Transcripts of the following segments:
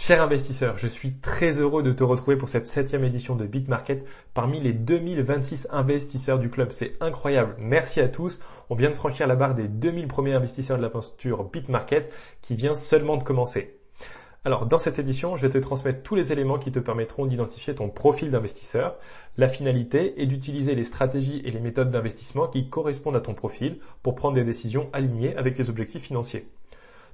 Cher investisseur, je suis très heureux de te retrouver pour cette septième édition de BitMarket parmi les 2026 investisseurs du club. C'est incroyable. Merci à tous. On vient de franchir la barre des 2000 premiers investisseurs de la posture BitMarket qui vient seulement de commencer. Alors dans cette édition, je vais te transmettre tous les éléments qui te permettront d'identifier ton profil d'investisseur, la finalité et d'utiliser les stratégies et les méthodes d'investissement qui correspondent à ton profil pour prendre des décisions alignées avec les objectifs financiers.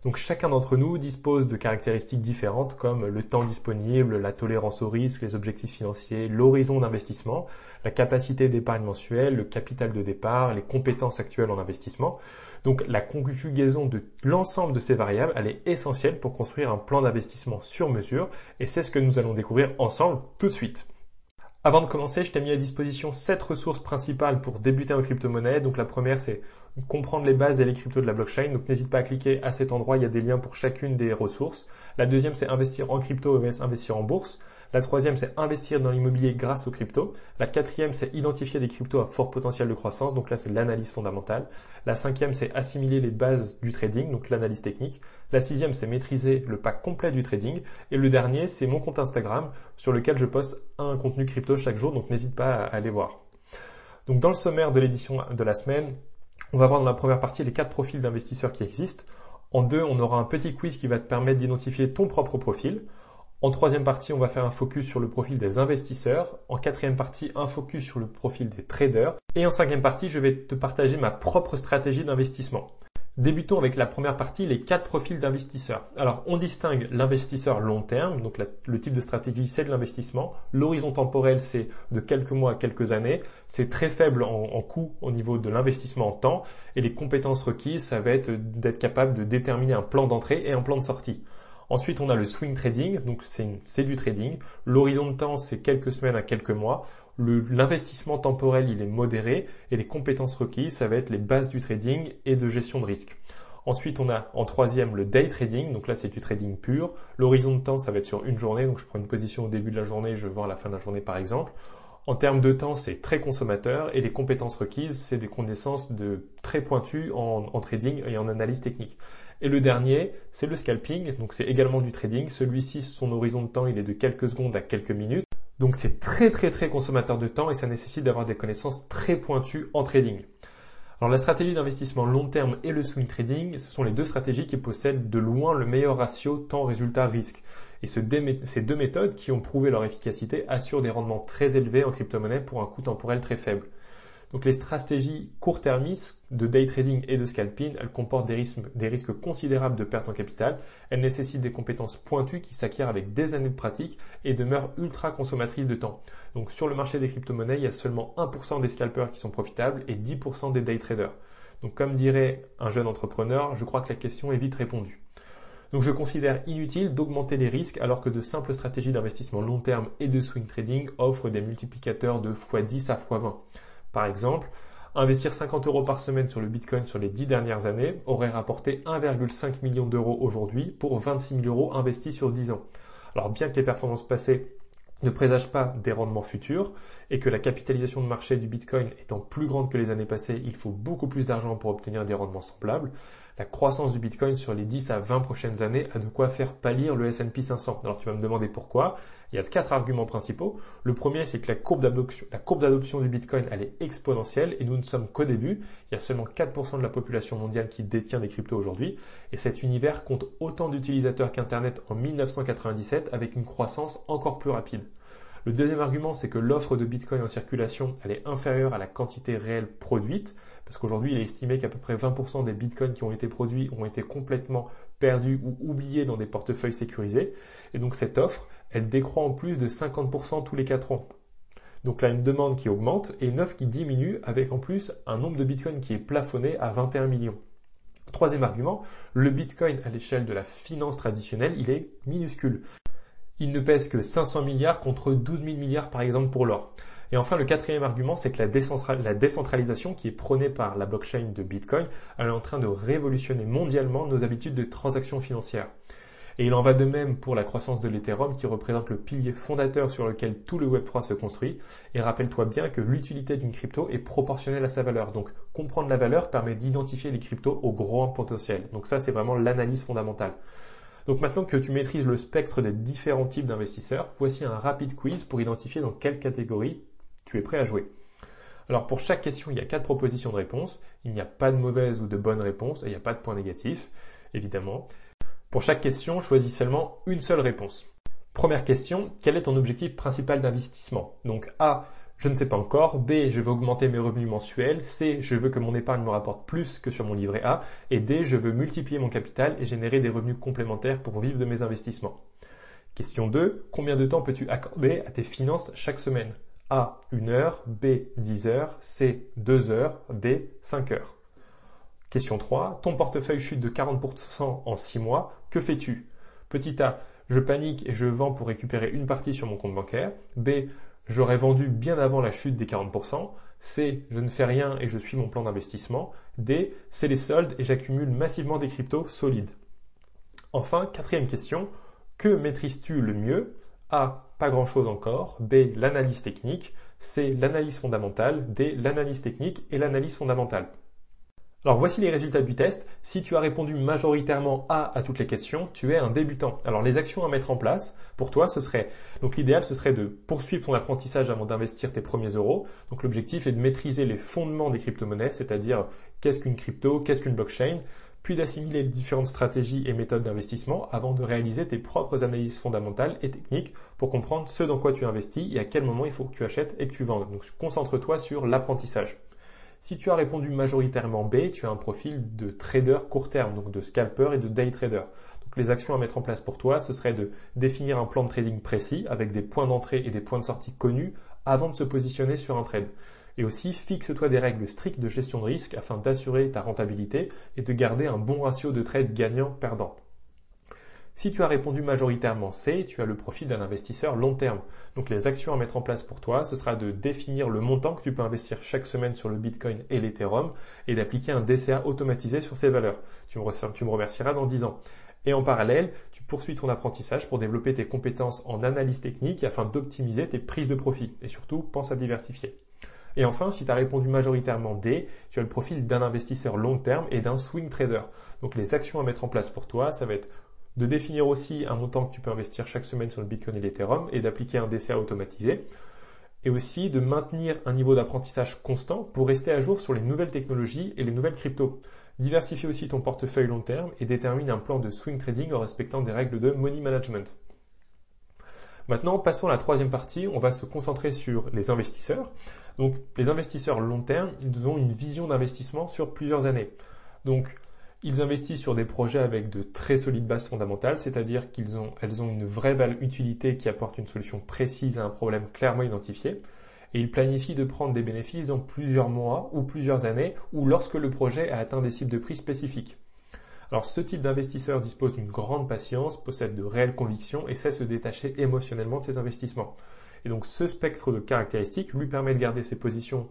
Donc chacun d'entre nous dispose de caractéristiques différentes comme le temps disponible, la tolérance au risque, les objectifs financiers, l'horizon d'investissement, la capacité d'épargne mensuelle, le capital de départ, les compétences actuelles en investissement. Donc la conjugaison de l'ensemble de ces variables, elle est essentielle pour construire un plan d'investissement sur mesure et c'est ce que nous allons découvrir ensemble tout de suite. Avant de commencer, je t'ai mis à disposition sept ressources principales pour débuter en crypto-monnaie. Donc la première, c'est comprendre les bases et les cryptos de la blockchain. Donc n'hésite pas à cliquer à cet endroit, il y a des liens pour chacune des ressources. La deuxième, c'est investir en crypto vs investir en bourse. La troisième, c'est investir dans l'immobilier grâce aux cryptos. La quatrième, c'est identifier des cryptos à fort potentiel de croissance. Donc là, c'est l'analyse fondamentale. La cinquième, c'est assimiler les bases du trading, donc l'analyse technique. La sixième, c'est maîtriser le pack complet du trading. Et le dernier, c'est mon compte Instagram sur lequel je poste un contenu crypto chaque jour. Donc n'hésite pas à aller voir. Donc dans le sommaire de l'édition de la semaine, on va voir dans la première partie les quatre profils d'investisseurs qui existent. En deux, on aura un petit quiz qui va te permettre d'identifier ton propre profil. En troisième partie, on va faire un focus sur le profil des investisseurs. En quatrième partie, un focus sur le profil des traders. Et en cinquième partie, je vais te partager ma propre stratégie d'investissement. Débutons avec la première partie, les quatre profils d'investisseurs. Alors, on distingue l'investisseur long terme, donc le type de stratégie, c'est de l'investissement. L'horizon temporel, c'est de quelques mois à quelques années. C'est très faible en, coût au niveau de l'investissement en temps. Et les compétences requises, ça va être d'être capable de déterminer un plan d'entrée et un plan de sortie. Ensuite, on a le swing trading, donc c'est du trading. L'horizon de temps, c'est quelques semaines à quelques mois. L'investissement temporel, il est modéré et les compétences requises, ça va être les bases du trading et de gestion de risque. Ensuite, on a en troisième le day trading, donc là c'est du trading pur. L'horizon de temps, ça va être sur une journée, donc je prends une position au début de la journée, je vends à la fin de la journée par exemple. En termes de temps, c'est très consommateur et les compétences requises, c'est des connaissances de très pointues en, en trading et en analyse technique. Et le dernier, c'est le scalping, donc c'est également du trading. Celui-ci, son horizon de temps, il est de quelques secondes à quelques minutes. Donc c'est très très très consommateur de temps et ça nécessite d'avoir des connaissances très pointues en trading. Alors la stratégie d'investissement long terme et le swing trading, ce sont les deux stratégies qui possèdent de loin le meilleur ratio temps résultat risque. Et ces deux méthodes qui ont prouvé leur efficacité assurent des rendements très élevés en crypto-monnaie pour un coût temporel très faible. Donc les stratégies court-termistes de day trading et de scalping, elles comportent des risques, considérables de perte en capital. Elles nécessitent des compétences pointues qui s'acquièrent avec des années de pratique et demeurent ultra consommatrices de temps. Donc sur le marché des crypto-monnaies, il y a seulement 1% des scalpers qui sont profitables et 10% des day traders. Donc comme dirait un jeune entrepreneur, je crois que la question est vite répondue. Donc je considère inutile d'augmenter les risques alors que de simples stratégies d'investissement long terme et de swing trading offrent des multiplicateurs de x10 à x20. Par exemple, investir 50 euros par semaine sur le Bitcoin sur les 10 dernières années aurait rapporté 1,5 million d'euros aujourd'hui pour 26 000 euros investis sur 10 ans. Alors bien que les performances passées ne présagent pas des rendements futurs et que la capitalisation de marché du Bitcoin étant plus grande que les années passées, il faut beaucoup plus d'argent pour obtenir des rendements semblables, la croissance du Bitcoin sur les 10 à 20 prochaines années a de quoi faire pâlir le S&P 500. Alors tu vas me demander pourquoi. Il y a quatre arguments principaux. Le premier, c'est que la courbe d'adoption, du Bitcoin, elle est exponentielle et nous ne sommes qu'au début. Il y a seulement 4% de la population mondiale qui détient des cryptos aujourd'hui et cet univers compte autant d'utilisateurs qu'Internet en 1997 avec une croissance encore plus rapide. Le deuxième argument, c'est que l'offre de Bitcoin en circulation, elle est inférieure à la quantité réelle produite, parce qu'aujourd'hui, il est estimé qu'à peu près 20% des Bitcoins qui ont été produits ont été complètement perdus ou oubliés dans des portefeuilles sécurisés. Et donc cette offre, elle décroît en plus de 50% tous les 4 ans. Donc là, une demande qui augmente et une offre qui diminue avec en plus un nombre de Bitcoins qui est plafonné à 21 millions. Troisième argument, le Bitcoin à l'échelle de la finance traditionnelle, il est minuscule. Il ne pèse que 500 milliards contre 12 000 milliards par exemple pour l'or. Et enfin, le quatrième argument, c'est que la, décentralisation qui est prônée par la blockchain de Bitcoin, elle est en train de révolutionner mondialement nos habitudes de transactions financières. Et il en va de même pour la croissance de l'Ethereum qui représente le pilier fondateur sur lequel tout le Web3 se construit. Et rappelle-toi bien que l'utilité d'une crypto est proportionnelle à sa valeur. Donc comprendre la valeur permet d'identifier les cryptos au grand potentiel. Donc ça c'est vraiment l'analyse fondamentale. Donc maintenant que tu maîtrises le spectre des différents types d'investisseurs, voici un rapide quiz pour identifier dans quelle catégorie tu es prêt à jouer. Alors pour chaque question, il y a quatre propositions de réponse. Il n'y a pas de mauvaise ou de bonne réponse et il n'y a pas de point négatif, évidemment. Pour chaque question, choisis seulement une seule réponse. Première question, quel est ton objectif principal d'investissement? Donc A, je ne sais pas encore. B, je veux augmenter mes revenus mensuels. C, je veux que mon épargne me rapporte plus que sur mon livret A. Et D, je veux multiplier mon capital et générer des revenus complémentaires pour vivre de mes investissements. Question 2, combien de temps peux-tu accorder à tes finances chaque semaine? A, 1 heure. B, 10 heures. C, 2 heures. D, 5 heures. Question 3, ton portefeuille chute de 40% en 6 mois. Que fais-tu? Petit A, je panique et je vends pour récupérer une partie sur mon compte bancaire. B, j'aurais vendu bien avant la chute des 40%. C, je ne fais rien et je suis mon plan d'investissement. D, c'est les soldes et j'accumule massivement des cryptos solides. Enfin, quatrième question, que maîtrises-tu le mieux? A, pas grand-chose encore. B, l'analyse technique. C, l'analyse fondamentale. D, l'analyse technique et l'analyse fondamentale. Alors voici les résultats du test. Si tu as répondu majoritairement A à toutes les questions, tu es un débutant. Alors les actions à mettre en place, pour toi, ce serait, donc l'idéal, ce serait de poursuivre ton apprentissage avant d'investir tes premiers euros. Donc l'objectif est de maîtriser les fondements des crypto-monnaies, c'est-à-dire qu'est-ce qu'une crypto, qu'est-ce qu'une blockchain, puis d'assimiler les différentes stratégies et méthodes d'investissement avant de réaliser tes propres analyses fondamentales et techniques pour comprendre ce dans quoi tu investis et à quel moment il faut que tu achètes et que tu vendes. Donc concentre-toi sur l'apprentissage. Si tu as répondu majoritairement B, tu as un profil de trader court terme, donc de scalper et de day trader. Donc les actions à mettre en place pour toi, ce serait de définir un plan de trading précis avec des points d'entrée et des points de sortie connus avant de se positionner sur un trade. Et aussi, fixe-toi des règles strictes de gestion de risque afin d'assurer ta rentabilité et de garder un bon ratio de trade gagnant-perdant. Si tu as répondu majoritairement C, tu as le profil d'un investisseur long terme. Donc les actions à mettre en place pour toi, ce sera de définir le montant que tu peux investir chaque semaine sur le Bitcoin et l'Ethereum et d'appliquer un DCA automatisé sur ces valeurs. Tu me, remercieras dans 10 ans. Et en parallèle, tu poursuis ton apprentissage pour développer tes compétences en analyse technique afin d'optimiser tes prises de profit. Et surtout, pense à diversifier. Et enfin, si tu as répondu majoritairement D, tu as le profil d'un investisseur long terme et d'un swing trader. Donc les actions à mettre en place pour toi, ça va être de définir aussi un montant que tu peux investir chaque semaine sur le Bitcoin et l'Ethereum et d'appliquer un DCA automatisé. Et aussi de maintenir un niveau d'apprentissage constant pour rester à jour sur les nouvelles technologies et les nouvelles cryptos. Diversifie aussi ton portefeuille long terme et détermine un plan de swing trading en respectant des règles de money management. Maintenant, passons à la troisième partie. On va se concentrer sur les investisseurs. Donc, les investisseurs long terme, ils ont une vision d'investissement sur plusieurs années. Donc, ils investissent sur des projets avec de très solides bases fondamentales, c'est-à-dire qu'elles ont, une vraie valeur utilité qui apporte une solution précise à un problème clairement identifié. Et ils planifient de prendre des bénéfices dans plusieurs mois ou plusieurs années ou lorsque le projet a atteint des cibles de prix spécifiques. Alors ce type d'investisseur dispose d'une grande patience, possède de réelles convictions et sait se détacher émotionnellement de ses investissements. Et donc ce spectre de caractéristiques lui permet de garder ses positions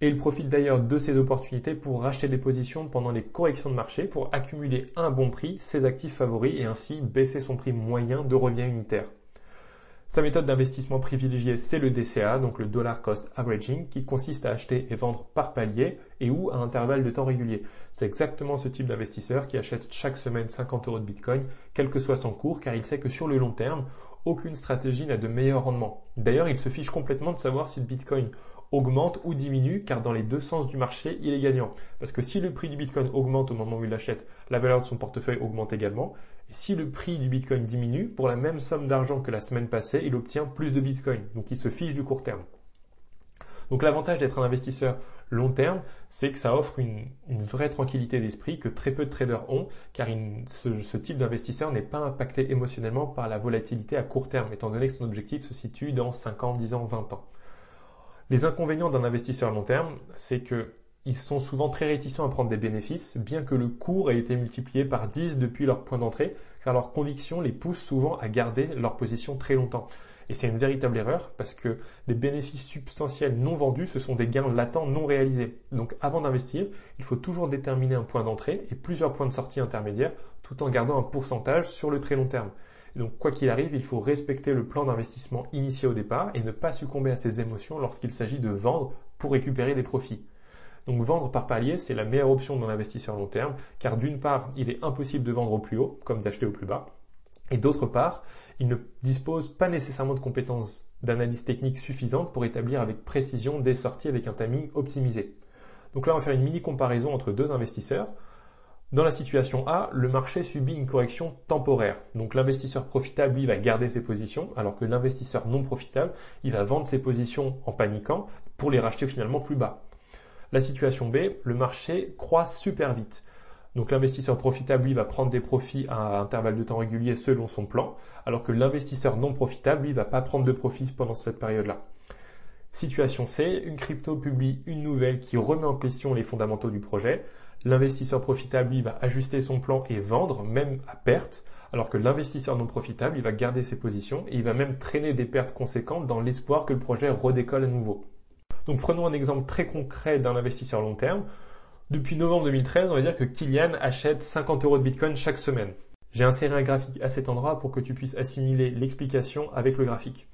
et il profite d'ailleurs de ces opportunités pour racheter des positions pendant les corrections de marché pour accumuler un bon prix, ses actifs favoris et ainsi baisser son prix moyen de revient unitaire. Sa méthode d'investissement privilégiée, c'est le DCA, donc le Dollar Cost Averaging, qui consiste à acheter et vendre par palier et ou à intervalles de temps réguliers. C'est exactement ce type d'investisseur qui achète chaque semaine 50 euros de Bitcoin, quel que soit son cours, car il sait que sur le long terme, aucune stratégie n'a de meilleur rendement. D'ailleurs, il se fiche complètement de savoir si le Bitcoin augmente ou diminue, car dans les deux sens du marché, il est gagnant. Parce que si le prix du Bitcoin augmente au moment où il l'achète, la valeur de son portefeuille augmente également. Et si le prix du Bitcoin diminue, pour la même somme d'argent que la semaine passée, il obtient plus de Bitcoin. Donc il se fiche du court terme. Donc l'avantage d'être un investisseur long terme, c'est que ça offre une, vraie tranquillité d'esprit que très peu de traders ont, car ce, ce, type d'investisseur n'est pas impacté émotionnellement par la volatilité à court terme, étant donné que son objectif se situe dans 5 ans, 10 ans, 20 ans. Les inconvénients d'un investisseur long terme, c'est qu'ils sont souvent très réticents à prendre des bénéfices, bien que le cours ait été multiplié par 10 depuis leur point d'entrée, car leurs convictions les poussent souvent à garder leur position très longtemps. Et c'est une véritable erreur parce que des bénéfices substantiels non vendus, ce sont des gains latents non réalisés. Donc avant d'investir, il faut toujours déterminer un point d'entrée et plusieurs points de sortie intermédiaires tout en gardant un pourcentage sur le très long terme donc, quoi qu'il arrive, il faut respecter le plan d'investissement initié au départ et ne pas succomber à ses émotions lorsqu'il s'agit de vendre pour récupérer des profits. Donc, vendre par palier, c'est la meilleure option dans l'investisseur long terme, car d'une part, il est impossible de vendre au plus haut, comme d'acheter au plus bas. Et d'autre part, il ne dispose pas nécessairement de compétences d'analyse technique suffisantes pour établir avec précision des sorties avec un timing optimisé. Donc là, on va faire une mini comparaison entre deux investisseurs. Dans la situation A, le marché subit une correction temporaire. Donc l'investisseur profitable, lui, va garder ses positions, alors que l'investisseur non profitable, il va vendre ses positions en paniquant pour les racheter finalement plus bas. La situation B, le marché croît super vite. Donc l'investisseur profitable, lui, va prendre des profits à intervalles de temps réguliers selon son plan, alors que l'investisseur non profitable, lui, va pas prendre de profits pendant cette période-là. Situation C, une crypto publie une nouvelle qui remet en question les fondamentaux du projet. L'investisseur profitable, lui, va ajuster son plan et vendre, même à perte, alors que l'investisseur non profitable, il va garder ses positions et il va même traîner des pertes conséquentes dans l'espoir que le projet redécolle à nouveau. Donc prenons un exemple très concret d'un investisseur long terme. Depuis novembre 2013, on va dire que Kylian achète 50 euros de Bitcoin chaque semaine. J'ai inséré un graphique à cet endroit pour que tu puisses assimiler l'explication avec le graphique.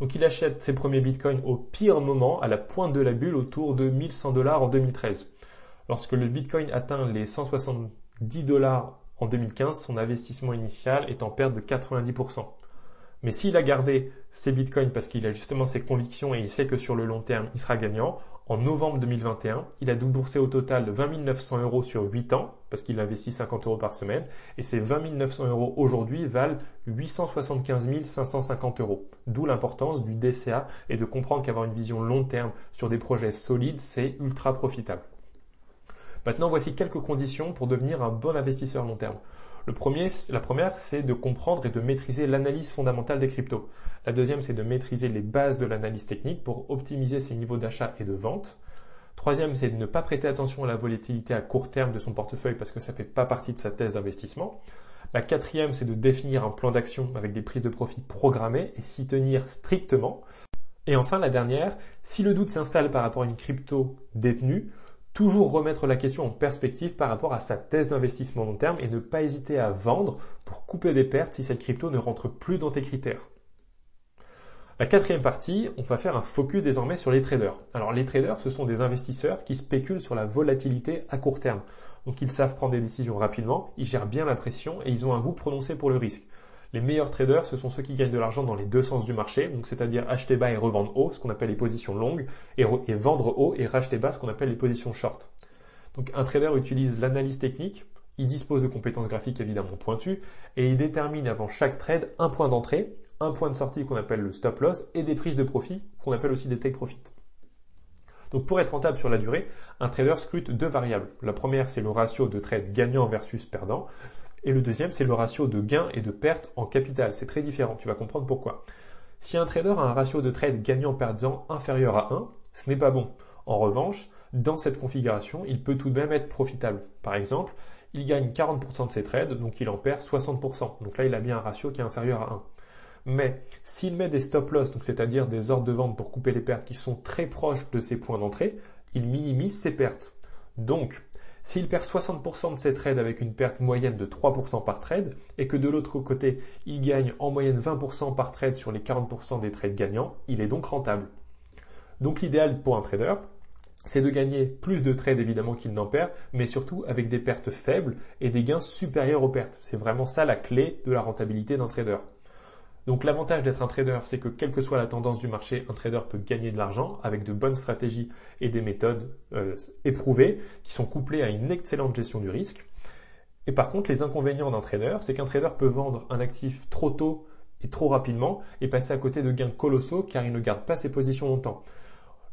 Donc il achète ses premiers bitcoins au pire moment, à la pointe de la bulle, autour de 1100 dollars en 2013. Lorsque le Bitcoin atteint les 170 dollars en 2015, son investissement initial est en perte de 90%. Mais s'il a gardé ses bitcoins parce qu'il a justement ses convictions et il sait que sur le long terme, il sera gagnant, en novembre 2021, il a déboursé au total 20 900 euros sur 8 ans, parce qu'il investit 50 euros par semaine, et ces 20 900 euros aujourd'hui valent 875 550 euros. D'où l'importance du DCA et de comprendre qu'avoir une vision long terme sur des projets solides, c'est ultra profitable. Maintenant, voici quelques conditions pour devenir un bon investisseur long terme. La première, c'est de comprendre et de maîtriser l'analyse fondamentale des cryptos. La deuxième, c'est de maîtriser les bases de l'analyse technique pour optimiser ses niveaux d'achat et de vente. Troisième, c'est de ne pas prêter attention à la volatilité à court terme de son portefeuille parce que ça ne fait pas partie de sa thèse d'investissement. La quatrième, c'est de définir un plan d'action avec des prises de profit programmées et s'y tenir strictement. Et enfin, la dernière, si le doute s'installe par rapport à une crypto détenue, toujours remettre la question en perspective par rapport à sa thèse d'investissement long terme et ne pas hésiter à vendre pour couper des pertes si cette crypto ne rentre plus dans tes critères. La quatrième partie, on va faire un focus désormais sur les traders. Alors les traders, ce sont des investisseurs qui spéculent sur la volatilité à court terme. Donc ils savent prendre des décisions rapidement, ils gèrent bien la pression et ils ont un goût prononcé pour le risque. Les meilleurs traders, ce sont ceux qui gagnent de l'argent dans les deux sens du marché, donc c'est-à-dire acheter bas et revendre haut, ce qu'on appelle les positions longues, et, vendre haut et racheter bas, ce qu'on appelle les positions short. Donc un trader utilise l'analyse technique, il dispose de compétences graphiques évidemment pointues, et il détermine avant chaque trade un point d'entrée, un point de sortie qu'on appelle le stop loss, et des prises de profit qu'on appelle aussi des take profit. Donc pour être rentable sur la durée, un trader scrute deux variables. La première, c'est le ratio de trade gagnant versus perdant. Et le deuxième, c'est le ratio de gain et de perte en capital. C'est très différent, tu vas comprendre pourquoi. Si un trader a un ratio de trade gagnant-perdant inférieur à 1, ce n'est pas bon. En revanche, dans cette configuration, il peut tout de même être profitable. Par exemple, il gagne 40% de ses trades, donc il en perd 60%. Donc là, il a bien un ratio qui est inférieur à 1. Mais s'il met des stop loss, donc c'est-à-dire des ordres de vente pour couper les pertes qui sont très proches de ses points d'entrée, il minimise ses pertes. Donc, s'il perd 60% de ses trades avec une perte moyenne de 3% par trade, et que de l'autre côté, il gagne en moyenne 20% par trade sur les 40% des trades gagnants, il est donc rentable. Donc l'idéal pour un trader, c'est de gagner plus de trades évidemment qu'il n'en perd, mais surtout avec des pertes faibles et des gains supérieurs aux pertes. C'est vraiment ça la clé de la rentabilité d'un trader. Donc l'avantage d'être un trader, c'est que quelle que soit la tendance du marché, un trader peut gagner de l'argent avec de bonnes stratégies et des méthodes euh, éprouvées qui sont couplées à une excellente gestion du risque. Et par contre, les inconvénients d'un trader, c'est qu'un trader peut vendre un actif trop tôt et trop rapidement et passer à côté de gains colossaux car il ne garde pas ses positions longtemps.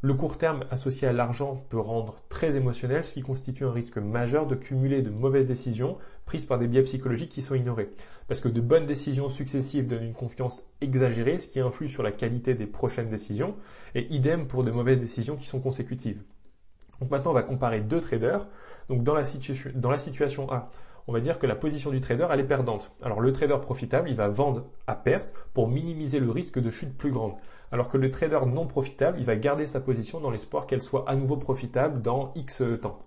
Le court terme associé à l'argent peut rendre très émotionnel, ce qui constitue un risque majeur de cumuler de mauvaises décisions prises par des biais psychologiques qui sont ignorés. Parce que de bonnes décisions successives donnent une confiance exagérée, ce qui influe sur la qualité des prochaines décisions, et idem pour de mauvaises décisions qui sont consécutives. Donc maintenant, on va comparer deux traders. Donc dans la, situation A, on va dire que la position du trader, elle est perdante. Alors le trader profitable, il va vendre à perte pour minimiser le risque de chute plus grande alors que le trader non profitable, il va garder sa position dans l'espoir qu'elle soit à nouveau profitable dans X temps.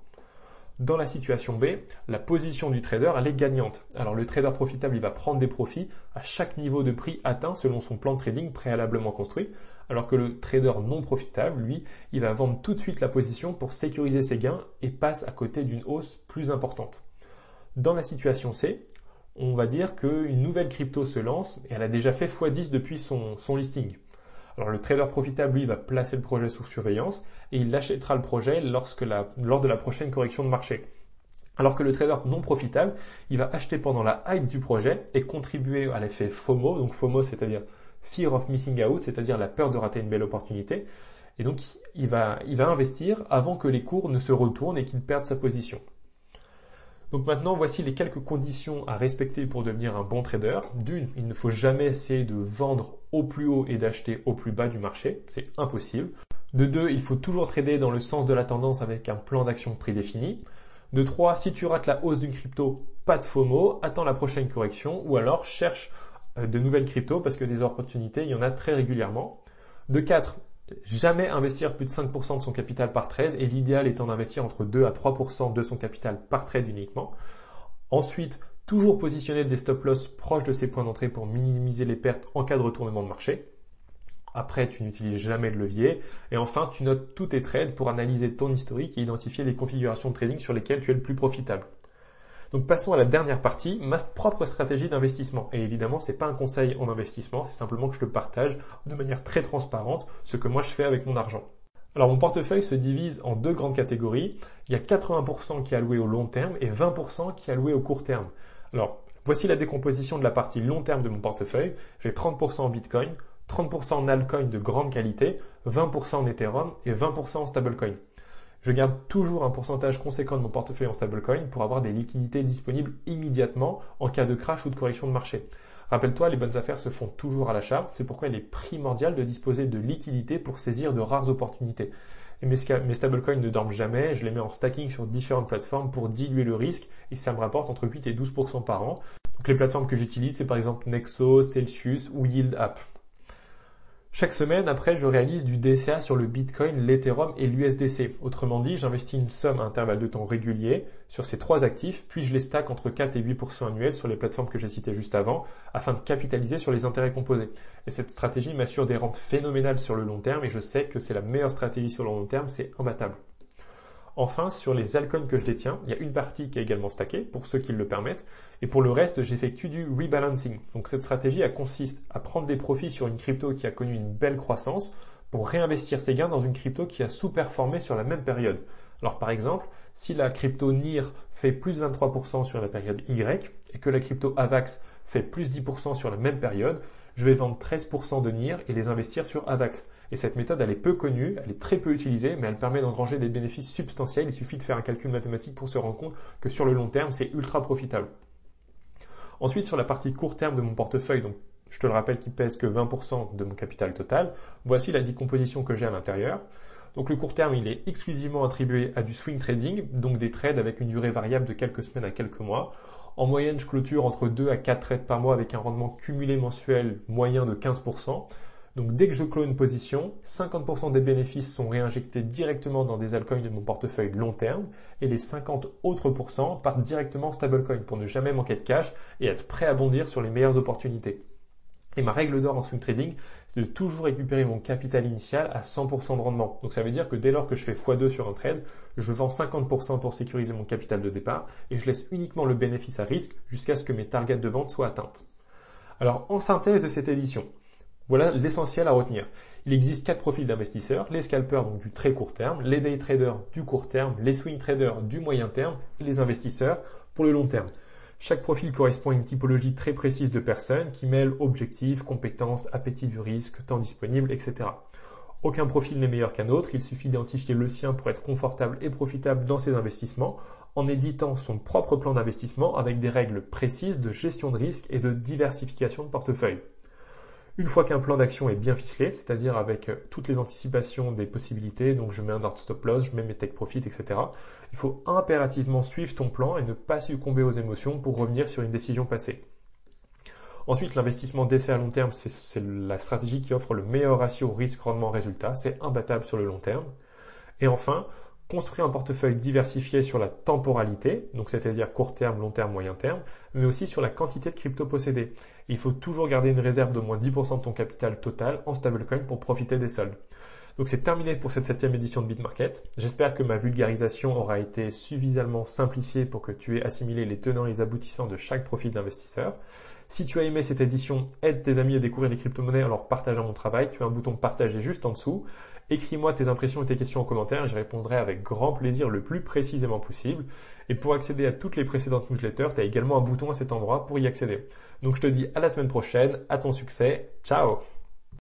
Dans la situation B, la position du trader, elle est gagnante. Alors le trader profitable, il va prendre des profits à chaque niveau de prix atteint selon son plan de trading préalablement construit, alors que le trader non profitable, lui, il va vendre tout de suite la position pour sécuriser ses gains et passe à côté d'une hausse plus importante. Dans la situation C, on va dire qu'une nouvelle crypto se lance et elle a déjà fait x10 depuis son, son listing. Alors le trader profitable, lui, va placer le projet sous surveillance et il achètera le projet lorsque lors de la prochaine correction de marché. Alors que le trader non profitable, il va acheter pendant la hype du projet et contribuer à l'effet FOMO. Donc FOMO, c'est-à-dire Fear of Missing Out, c'est-à-dire la peur de rater une belle opportunité. Et donc, il va, il va investir avant que les cours ne se retournent et qu'il perde sa position. Donc maintenant, voici les quelques conditions à respecter pour devenir un bon trader. D'une, il ne faut jamais essayer de vendre au plus haut et d'acheter au plus bas du marché. C'est impossible. De deux, il faut toujours trader dans le sens de la tendance avec un plan d'action prédéfini. De trois, si tu rates la hausse d'une crypto, pas de FOMO, attends la prochaine correction ou alors cherche euh, de nouvelles cryptos parce que des opportunités, il y en a très régulièrement. De 4, jamais investir plus de 5% de son capital par trade et l'idéal étant d'investir entre 2 à 3% de son capital par trade uniquement. Ensuite, toujours positionner des stop loss proches de ses points d'entrée pour minimiser les pertes en cas de retournement de marché. Après, tu n'utilises jamais de levier. Et enfin, tu notes tous tes trades pour analyser ton historique et identifier les configurations de trading sur lesquelles tu es le plus profitable. Donc passons à la dernière partie, ma propre stratégie d'investissement. Et évidemment, c'est pas un conseil en investissement, c'est simplement que je te partage de manière très transparente ce que moi je fais avec mon argent. Alors mon portefeuille se divise en deux grandes catégories. Il y a 80% qui est alloué au long terme et 20% qui est alloué au court terme. Alors voici la décomposition de la partie long terme de mon portefeuille. J'ai 30% en Bitcoin, 30% en altcoin de grande qualité, 20% en Ethereum et 20% en stablecoin. Je garde toujours un pourcentage conséquent de mon portefeuille en stablecoin pour avoir des liquidités disponibles immédiatement en cas de crash ou de correction de marché. Rappelle-toi, les bonnes affaires se font toujours à l'achat. C'est pourquoi il est primordial de disposer de liquidités pour saisir de rares opportunités. Et mes, stablecoins ne dorment jamais. Je les mets en stacking sur différentes plateformes pour diluer le risque et ça me rapporte entre 8 et 12% par an. Donc les plateformes que j'utilise, c'est par exemple Nexo, Celsius ou YieldApp. Chaque semaine, après, je réalise du DCA sur le Bitcoin, l'Ethereum et l'USDC. Autrement dit, j'investis une somme à intervalle de temps régulier sur ces trois actifs, puis je les stack entre 4 et 8% annuels sur les plateformes que j'ai citées juste avant, afin de capitaliser sur les intérêts composés. Et cette stratégie m'assure des rentes phénoménales sur le long terme et je sais que c'est la meilleure stratégie sur le long terme, c'est imbattable. Enfin, sur les altcoins que je détiens, il y a une partie qui est également stackée, pour ceux qui le permettent, et pour le reste, j'effectue du rebalancing. Donc cette stratégie, elle consiste à prendre des profits sur une crypto qui a connu une belle croissance, pour réinvestir ses gains dans une crypto qui a sous-performé sur la même période. Alors par exemple, si la crypto NIR fait plus 23% sur la période Y, et que la crypto AVAX fait plus 10% sur la même période, je vais vendre 13% de NIR et les investir sur AVAX. Et cette méthode, elle est peu connue, elle est très peu utilisée, mais elle permet d'engranger des bénéfices substantiels. Il suffit de faire un calcul mathématique pour se rendre compte que sur le long terme, c'est ultra profitable. Ensuite, sur la partie court terme de mon portefeuille, donc je te le rappelle qui pèse que 20% de mon capital total, voici la décomposition que j'ai à l'intérieur. Donc le court terme, il est exclusivement attribué à du swing trading, donc des trades avec une durée variable de quelques semaines à quelques mois. En moyenne, je clôture entre 2 à 4 trades par mois avec un rendement cumulé mensuel moyen de 15%. Donc dès que je clôt une position, 50% des bénéfices sont réinjectés directement dans des altcoins de mon portefeuille long terme et les 50 autres pourcents partent directement en stablecoin pour ne jamais manquer de cash et être prêt à bondir sur les meilleures opportunités. Et ma règle d'or en swing trading, de toujours récupérer mon capital initial à 100% de rendement. Donc ça veut dire que dès lors que je fais x2 sur un trade, je vends 50% pour sécuriser mon capital de départ et je laisse uniquement le bénéfice à risque jusqu'à ce que mes targets de vente soient atteintes. Alors en synthèse de cette édition, voilà l'essentiel à retenir. Il existe quatre profils d'investisseurs, les scalpers donc du très court terme, les day traders du court terme, les swing traders du moyen terme et les investisseurs pour le long terme. Chaque profil correspond à une typologie très précise de personnes qui mêlent objectifs, compétences, appétit du risque, temps disponible, etc. Aucun profil n'est meilleur qu'un autre, il suffit d'identifier le sien pour être confortable et profitable dans ses investissements en éditant son propre plan d'investissement avec des règles précises de gestion de risque et de diversification de portefeuille. Une fois qu'un plan d'action est bien ficelé, c'est-à-dire avec euh, toutes les anticipations des possibilités, donc je mets un ordre stop loss, je mets mes take profit, etc., il faut impérativement suivre ton plan et ne pas succomber aux émotions pour revenir sur une décision passée. Ensuite, l'investissement d'essai à long terme, c'est la stratégie qui offre le meilleur ratio risque-rendement-résultat, c'est imbattable sur le long terme. Et enfin, construire un portefeuille diversifié sur la temporalité, donc c'est-à-dire court terme, long terme, moyen terme, mais aussi sur la quantité de crypto possédées. Il faut toujours garder une réserve d'au moins 10% de ton capital total en stablecoin pour profiter des soldes. Donc c'est terminé pour cette septième édition de BitMarket. J'espère que ma vulgarisation aura été suffisamment simplifiée pour que tu aies assimilé les tenants et les aboutissants de chaque profil d'investisseur. Si tu as aimé cette édition, aide tes amis à découvrir les crypto-monnaies en leur partageant mon travail. Tu as un bouton partager juste en dessous. Écris-moi tes impressions et tes questions en commentaire je répondrai avec grand plaisir le plus précisément possible. Et pour accéder à toutes les précédentes newsletters, tu as également un bouton à cet endroit pour y accéder. Donc je te dis à la semaine prochaine, à ton succès, ciao